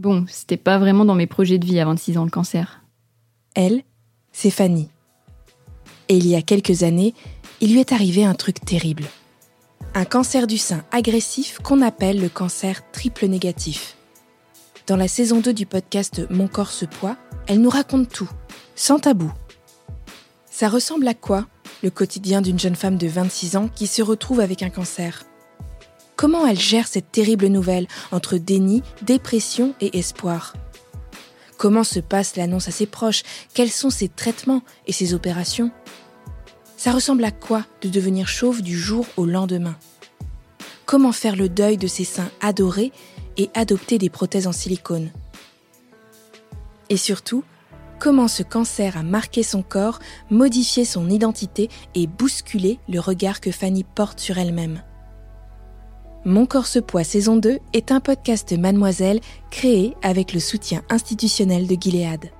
Bon, c'était pas vraiment dans mes projets de vie à 26 ans le cancer. Elle, c'est Fanny. Et il y a quelques années, il lui est arrivé un truc terrible. Un cancer du sein agressif qu'on appelle le cancer triple négatif. Dans la saison 2 du podcast Mon corps se poids, elle nous raconte tout, sans tabou. Ça ressemble à quoi le quotidien d'une jeune femme de 26 ans qui se retrouve avec un cancer? Comment elle gère cette terrible nouvelle entre déni, dépression et espoir? Comment se passe l'annonce à ses proches? Quels sont ses traitements et ses opérations? Ça ressemble à quoi de devenir chauve du jour au lendemain? Comment faire le deuil de ses seins adorés et adopter des prothèses en silicone? Et surtout, comment ce cancer a marqué son corps, modifié son identité et bousculé le regard que Fanny porte sur elle-même? Mon corps poids saison 2 est un podcast Mademoiselle créé avec le soutien institutionnel de Gilead.